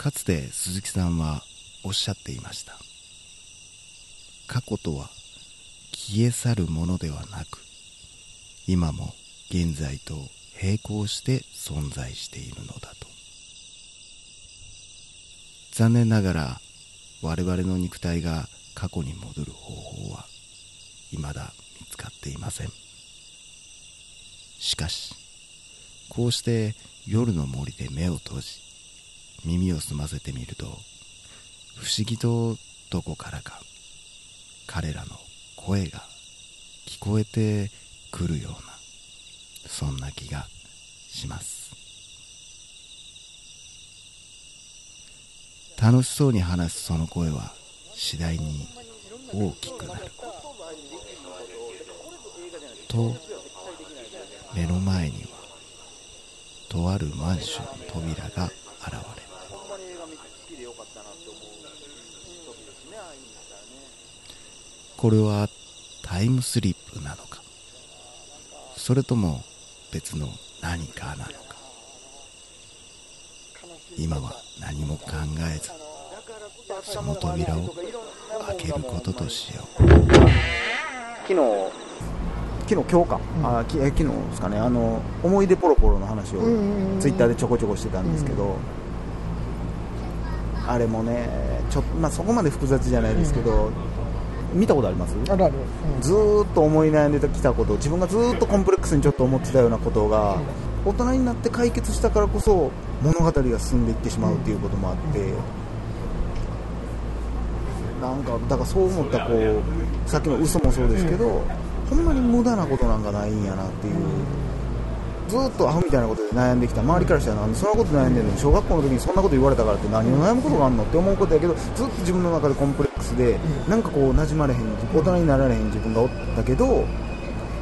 かつて鈴木さんはおっしゃっていました。過去とは消え去るものではなく今も現在と並行して存在しているのだと。残念ながら我々の肉体が過去に戻る方法は未だ見つかっていません。しかしこうして夜の森で目を閉じ耳を澄ませてみると不思議とどこからか彼らの声が聞こえてくるようなそんな気がします。楽しそうに話すその声は次第に大きくなる。と目の前にはとあるマンションの扉が現れる。これはタイムスリップなのか？それとも別の何かなのか？今は何も考えずその扉を開けることとしよう。昨日。昨日今日か、あきえ昨日ですかね。あの思い出ポロポロの話をツイッターでちょこちょこしてたんですけど、あれもねちょ、まあ、そこまで複雑じゃないですけど、見たことあります？あるある、ずーっと思い悩んできたこと。自分がずーっとコンプレックスにちょっと思ってたようなことが、大人になって解決したからこそ物語が進んでいってしまうっていうこともあって、なんかだからそう思ったこうさっきの嘘もそうですけど、ほんまに無駄なことなんかないんやなっていう。ずーっとアホみたいなことで悩んできた。周りからしたらなんでそんなこと悩んでんの？小学校の時にそんなこと言われたからって何を悩むことがあるのって思うことやけどずっと自分の中でコンプレックスでなんかこう馴染まれへん大人になられへん自分がおったけど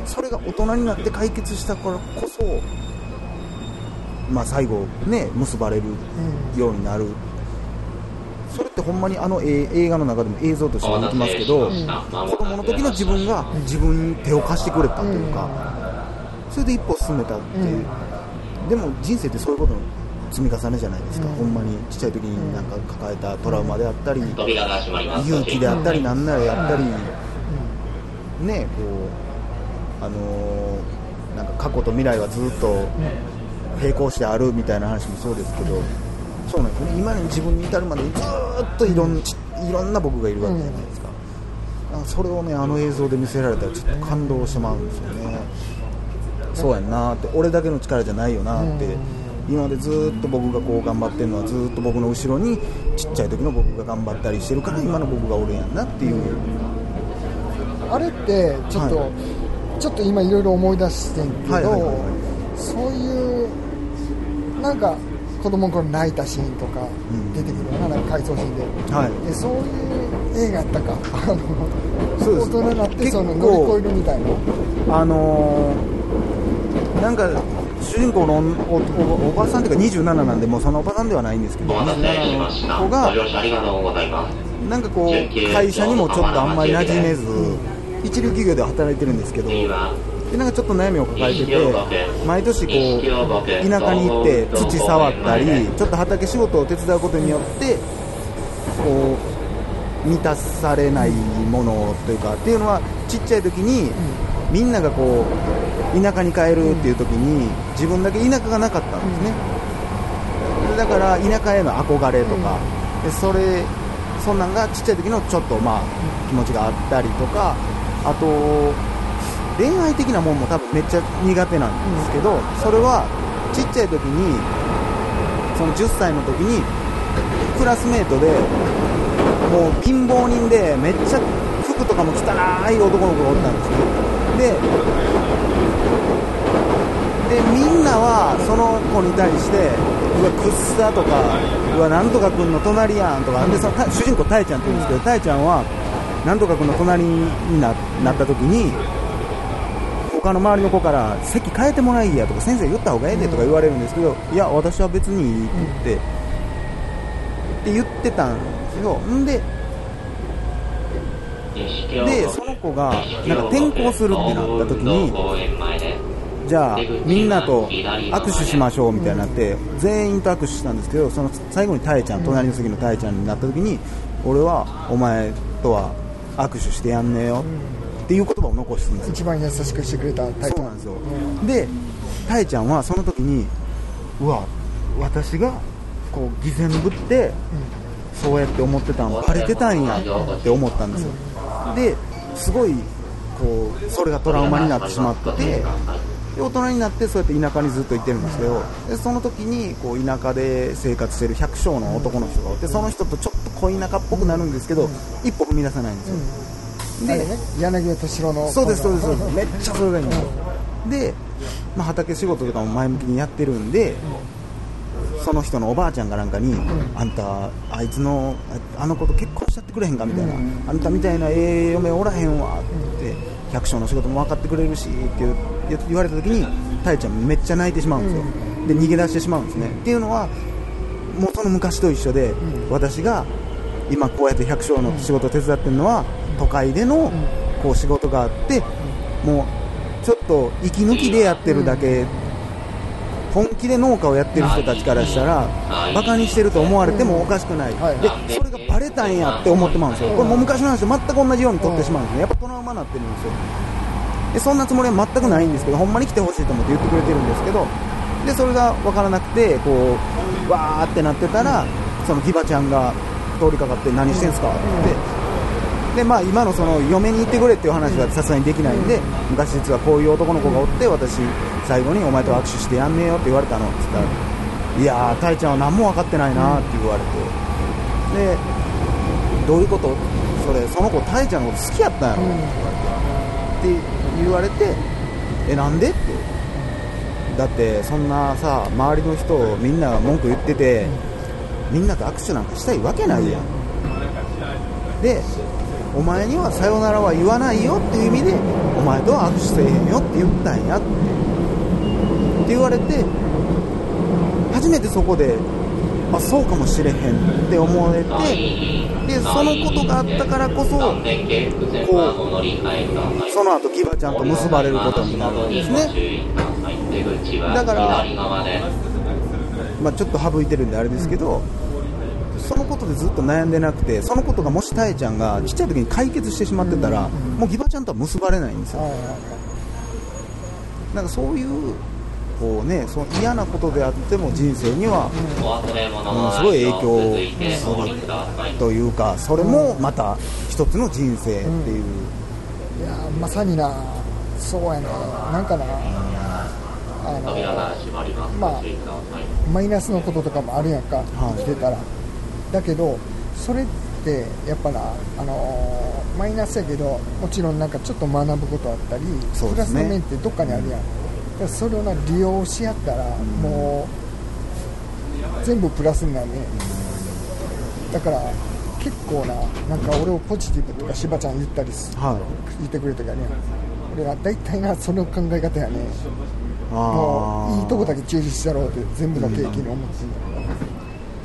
それが大人になって解決したからこそまあ最後ね結ばれるようになる。それってほんまにあの映映画の中でも映像としてはできますけど子供の時の自分が自分に手を貸してくれたというか。それで一歩進めたっていう、でも人生ってそういうことの積み重ねじゃないですか、ほんまにちっちゃい時になんか抱えたトラウマであったり、勇気であったり、なんならやったり、ねこう、あのーなんか過去と未来はずっと並行してあるみたいな話もそうですけど、そうなんですね、今に自分に至るまでにずっといろん,、いろんな僕がいるわけじゃないですか。なんかそれをねあの映像で見せられたらちょっと感動してまうんですよね。そうやんなって俺だけの力じゃないよなって、今までずっと僕がこう頑張ってるのはずっと僕の後ろにちっちゃい時の僕が頑張ったりしてるから今の僕がおるんやんなっていう、あれってちょっと、はちょっと今いろいろ思い出してんけど、はいはいはいはそういうなんか子供の頃泣いたシーンとかん。出てくるよななんか回想シーンで,、はい。でそういう映画やったか。あのそうです。大人になってその乗り越えるみたいな。あのーなんか主人公のおおおばさんっていうか27なんでもうそのおばさんではないんですけど27の子がなんかこう会社にもちょっとあんまり馴染めず一流企業で働いてるんですけどでなんかちょっと悩みを抱えてて毎年こう田舎に行って土触ったりちょっと畑仕事を手伝うことによってこう満たされないものというかっていうのはちっちゃい時にみんながこう田舎に帰るっていう時に自分だけ田舎がなかったんですね。だから田舎への憧れとかでそれそんなんがちっちゃい時のちょっとまあ気持ちがあったりとかあと恋愛的なもんも多分めっちゃ苦手なんですけどそれはちっちゃい時にその10歳の時にクラスメートでもう貧乏人でめっちゃ服とかも汚い男の子がおったんですね。ででみんなはその子に対してうわくっさとかうわなんとか君の隣やんとかでそのた主人公たえちゃんって言うんですけどたえちゃんはなんとか君の隣にななった時に他の周りの子から席変えてもらいやとか先生言った方がええでとか言われるんですけど、いや私は別にいいって言って、って言ってたんですよ。んででその子がなんか転校するってなった時にじゃあみんなと握手しましょうみたいになって全員と握手したんですけどその最後にたえちゃん隣の席のたえちゃんになった時に俺はお前とは握手してやんねえよっていう言葉を残すんですよ。一番優しくしてくれたタイプそうなんですよ。でたえちゃんはその時にうわ私がこう偽善ぶってそうやって思ってたんバレてたんやって思ったんですよですごいこうそれがトラウマになってしまって大人になってそうやって田舎にずっと行ってるんですけどでその時にこう田舎で生活してる百姓の男の人がおってその人とちょっと恋田舎っぽくなるんですけど一歩踏み出せないんですよ。あれね？柳生敏郎のそうですそうですそうです。めっちゃそれがいいん。ですよで、まあ、畑仕事とかも前向きにやってるんでその人のおばあちゃんかなんかに、あんたあいつのああの子と結婚ってくれへんかみたいな、あんたみたいなええ嫁おらへんわって百姓の仕事も分かってくれるしって言われた時にたえちゃんめっちゃ泣いてしまうんですよ、で逃げ出してしまうんですね。っていうのはもうその昔と一緒で、私が今こうやって百姓の仕事を手伝ってるのは、都会でのこう仕事があってもうちょっと息抜きでやってるだけ、本気で農家をやってる人たちからしたらバカにしてると思われてもおかしくない、はい。でそれがバレたんやって思ってまうんですよ、これもう昔の話と全く同じように取ってしまうんですね、やっぱトラウマになってるんですよ。でそんなつもりは全くないんですけどほんまに来てほしいと思って言ってくれてるんですけどでそれが分からなくてこうわーってなってたらそのギバちゃんが通りかかって何してんすかってでまあ、今のその嫁に行ってくれっていう話はさすがにできないんで昔実はこういう男の子がおって私最後にお前と握手してやんねえよって言われたのって言ったらいやーたいちゃんは何も分かってないなって言われて。でどういうこと？それその子たいちゃんのこと好きやったんやろ？って言われてえなんで？って。だってそんなさ周りの人みんなが文句言っててみんなと握手なんかしたいわけないやん。でお前にはさよならは言わないよっていう意味でお前とは握手せえへんよって言ったんやってって言われて初めてそこであそうかもしれへんって思えてでそのことがあったからこそこうその後ギバちゃんと結ばれることになるんですね。だから、まあ、ちょっと省いてるんであれですけど、そのことでずっと悩んでなくてそのことがもしたえちゃんがちっちゃい時に解決してしまってたら、もうギバちゃんとは結ばれないんですよ。はいはいはい。なんかそういうこうねその嫌なことであっても人生にはものすごい影響をするというかそれもまた一つの人生っていう、いやーまさになそうやねなんかなあのまあマイナスのこととかもあるやんか、はい。生きてたらだけどそれってやっぱなあのーマイナスやけどもちろんなんかちょっと学ぶことあったり、プラスの面ってどっかにあるやん、だからそれをな利用し合ったら、もう全部プラスになるね、だから結構ななんか俺をポジティブとか柴ちゃん言ったりすはい。言ってくれたからね俺は大体なその考え方やね。あもういいとこだけけ注視したろうって全部の景気に思ってんだけど、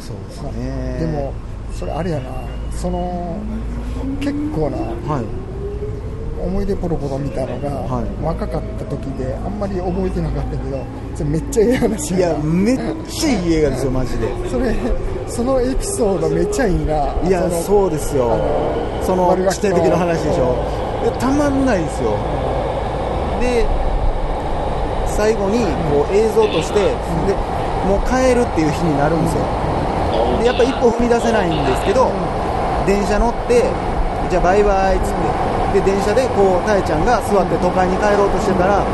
そうですまあね。でもそれあれやな。その結構なはい。思い出ポロポロ見たのが、はい。若かった時であんまり覚えてなかったけどそれめっちゃええ話いやめっちゃいい映画ですよマジで。それそのエピソードめっちゃいいな。いやのそうですよ。その地底的な話でしょ。たまんないですよ。で最後にこう映像としてでもう帰るっていう日になるんですよでやっぱ一歩踏み出せないんですけど電車乗ってじゃあバイバイっつってで電車でこうたえちゃんが座って都会に帰ろうとしてたら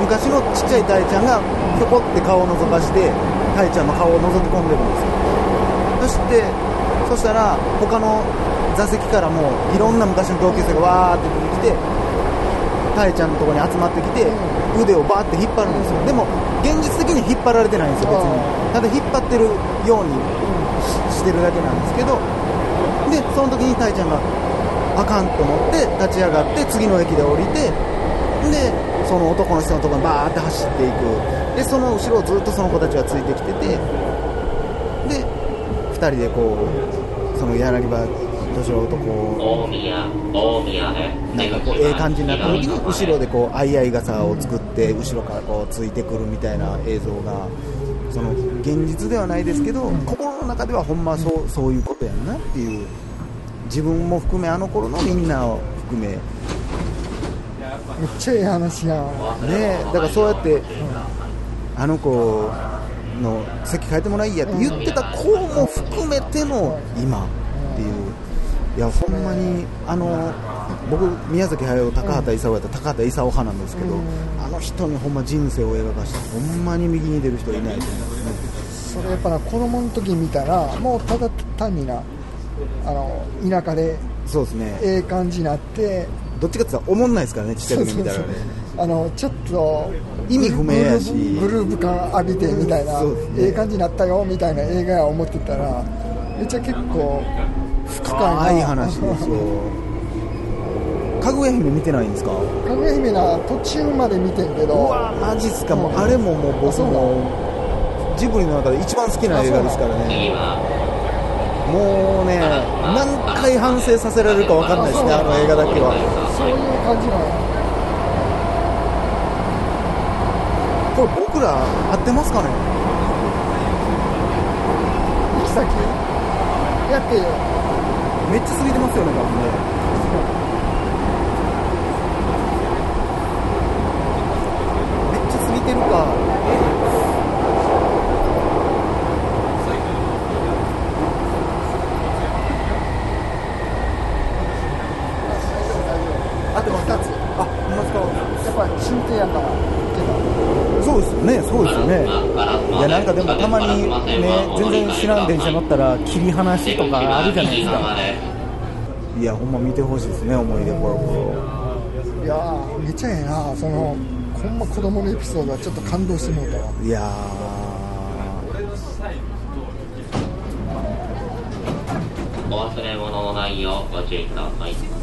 昔のちっちゃいたえちゃんがひょこって顔を覗かしてたえちゃんの顔を覗き込んでるんですよ。そしてそしたら他の座席からもいろんな昔の同級生がわーって出てきてたえちゃんのところに集まってきて腕をバーって引っ張るんですよ。でも現実的に引っ張られてないんですよ別に。ただ引っ張ってるようにししてるだけなんですけどでその時にたえちゃんがあかんと思って立ち上がって次の駅で降りてでその男の人のところにバーって走っていく。でその後ろをずっとその子たちがついてきててで2人でこうその柳葉敏郎とこうなんかこうええ感じになった時に後ろでこう相合い傘を作って後ろからこうついてくるみたいな映像がその現実ではないですけど、心の中ではほんまそうそういうことやんなっていう自分も含めあの頃のみんなを含め。めっちゃええ話やん。ね。だからそうやって、あの子の席変えてもらいやって言ってた子も含めての今っていう、いや、ほんまに、あの僕、宮崎駿、高畑勲やったら高畑勲派なんですけど、あの人にほんま人生を描かして、ほんまに右に出る人いないと思う。んですね。それやっぱな子供の時見たらもうただ単になあの田舎でそうですね、ええ感じになって。どっちかって言ったら、おもんないですからね、ちっちゃい時見たらね。あのちょっと意味不明やし。グルーブグルーヴ感浴びてみたいな、ええ感じになったよみたいな映画や思ってたらめっちゃ結構深いな深い話ですよ。かぐや姫見てないんですか？かぐや姫な途中まで見てんけうどわマジっすか、もううん。あれももう僕もジブリの中で一番好きな映画ですからね。もうね何回反省させられるか分かんないですねあの映画だけは。そういう感じなんや。これ僕ら合ってますかね？行き先？やってよ。めっちゃ過ぎてますよね多分ね。めっちゃ過ぎてるか。合ってます2つ。あほんまですか。やっぱり中継やからそうですよね、そうですよね。いや、なんかでもたまにね、全然知らん電車乗ったら、切り離しとかあるじゃないですか。いや、ほんま見てほしいですね、思い出コロコロ。いやーめっちゃええなそのほんま子供のエピソードはちょっと感動してもうたわいやお忘れ物のないようご注意ください。